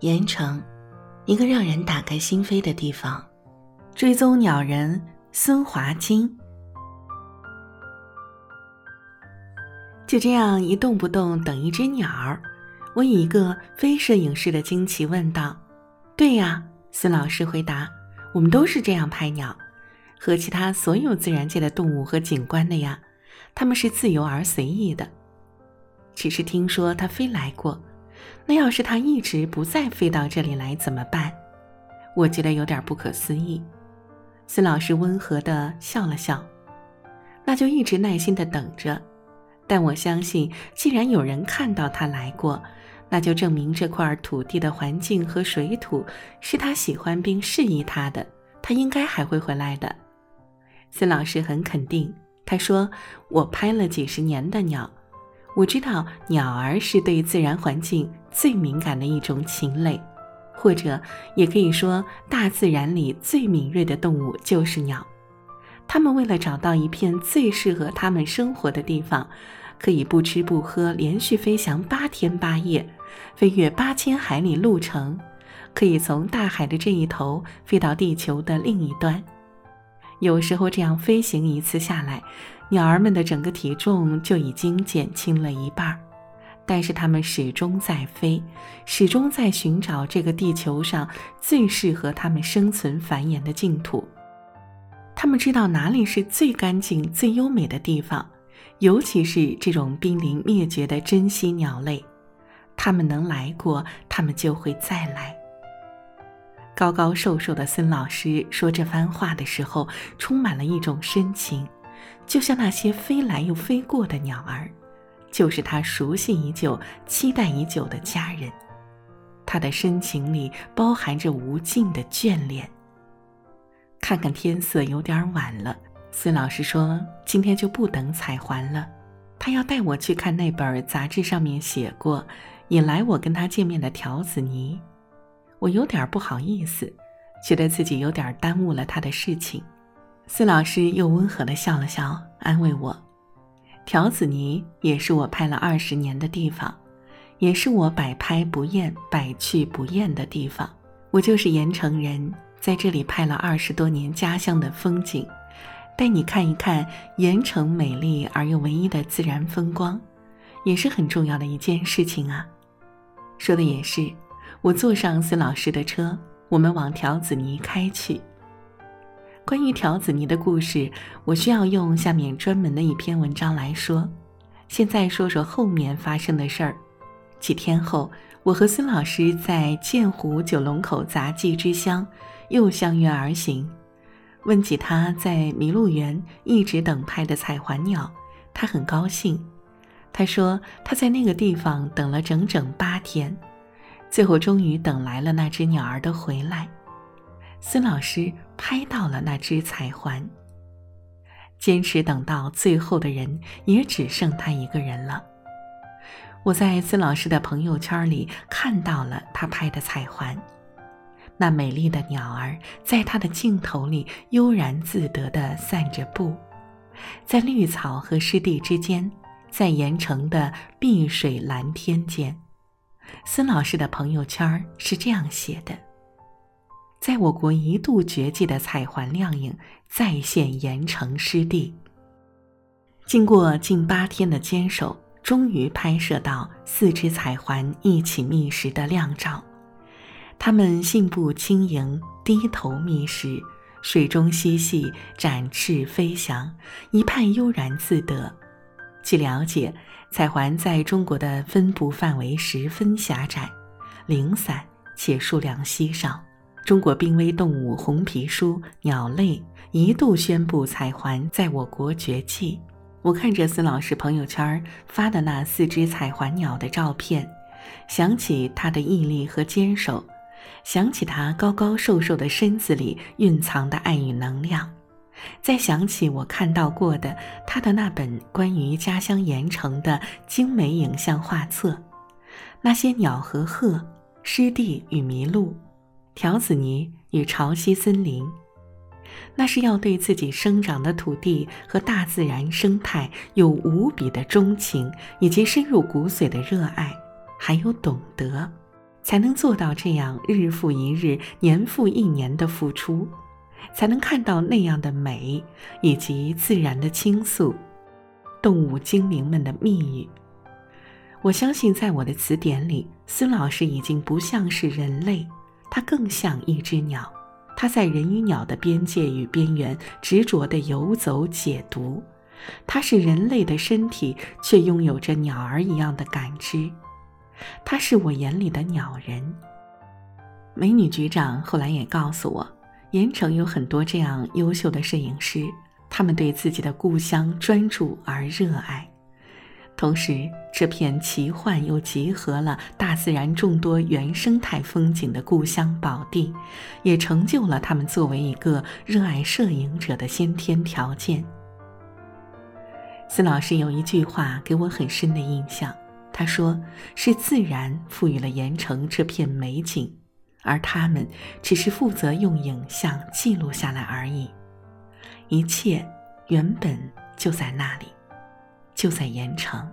盐城，一个让人打开心扉的地方。追踪鸟人孙华金，就这样一动不动等一只鸟儿。我以一个非摄影师的惊奇问道：“对呀。”孙老师回答：“我们都是这样拍鸟，和其他所有自然界的动物和景观的呀。他们是自由而随意的。只是听说它飞来过。”那要是他一直不再飞到这里来怎么办？我觉得有点不可思议。孙老师温和地笑了笑，那就一直耐心地等着。但我相信，既然有人看到他来过，那就证明这块土地的环境和水土是他喜欢并适宜他的，他应该还会回来的。孙老师很肯定，他说：“我拍了几十年的鸟。”我知道鸟儿是对自然环境最敏感的一种禽类，或者也可以说，大自然里最敏锐的动物就是鸟。它们为了找到一片最适合它们生活的地方，可以不吃不喝，连续飞翔八天八夜，飞越八千海里路程，可以从大海的这一头飞到地球的另一端。有时候这样飞行一次下来。鸟儿们的整个体重就已经减轻了一半儿，但是它们始终在飞，始终在寻找这个地球上最适合它们生存繁衍的净土。它们知道哪里是最干净、最优美的地方，尤其是这种濒临灭绝的珍稀鸟类，它们能来过，它们就会再来。高高瘦瘦的孙老师说这番话的时候，充满了一种深情。就像那些飞来又飞过的鸟儿，就是他熟悉已久、期待已久的家人。他的深情里包含着无尽的眷恋。看看天色有点晚了，孙老师说今天就不等彩环了，他要带我去看那本杂志上面写过引来我跟他见面的条子泥。我有点不好意思，觉得自己有点耽误了他的事情。孙老师又温和地笑了笑，安慰我：“条子泥也是我拍了二十年的地方，也是我百拍不厌、百去不厌的地方。我就是盐城人，在这里拍了二十多年家乡的风景，带你看一看盐城美丽而又唯一的自然风光，也是很重要的一件事情啊。”说的也是，我坐上孙老师的车，我们往条子泥开去。关于条子泥的故事，我需要用下面专门的一篇文章来说。现在说说后面发生的事儿。几天后，我和孙老师在建湖九龙口杂技之乡又相约而行。问起他在麋鹿园一直等拍的彩环鸟，他很高兴。他说他在那个地方等了整整八天，最后终于等来了那只鸟儿的回来。孙老师拍到了那只彩环。坚持等到最后的人也只剩他一个人了。我在孙老师的朋友圈里看到了他拍的彩环，那美丽的鸟儿在他的镜头里悠然自得地散着步，在绿草和湿地之间，在盐城的碧水蓝天间。孙老师的朋友圈是这样写的。在我国一度绝迹的彩环亮影再现盐城湿地。经过近八天的坚守，终于拍摄到四只彩环一起觅食的靓照。它们信步轻盈，低头觅食，水中嬉戏，展翅飞翔，一派悠然自得。据了解，彩环在中国的分布范围十分狭窄、零散，且数量稀少。中国濒危动物红皮书鸟类一度宣布彩环在我国绝迹。我看着孙老师朋友圈发的那四只彩环鸟的照片，想起他的毅力和坚守，想起他高高瘦瘦的身子里蕴藏的爱与能量，再想起我看到过的他的那本关于家乡盐城的精美影像画册，那些鸟和鹤、湿地与麋鹿。条子泥与潮汐森林，那是要对自己生长的土地和大自然生态有无比的钟情，以及深入骨髓的热爱，还有懂得。才能做到这样日复一日、年复一年的付出，才能看到那样的美，以及自然的倾诉，动物精灵们的密语。我相信，在我的词典里，孙老师已经不像是人类，他更像一只鸟。他在人与鸟的边界与边缘执着地游走解读。他是人类的身体，却拥有着鸟儿一样的感知。他是我眼里的鸟人。美女局长后来也告诉我，盐城有很多这样优秀的摄影师，他们对自己的故乡专注而热爱。同时，这片奇幻又集合了大自然众多原生态风景的故乡宝地，也成就了他们作为一个热爱摄影者的先天条件。孙老师有一句话给我很深的印象。他说：“是自然赋予了盐城这片美景，而他们只是负责用影像记录下来而已。一切原本就在那里，就在盐城。”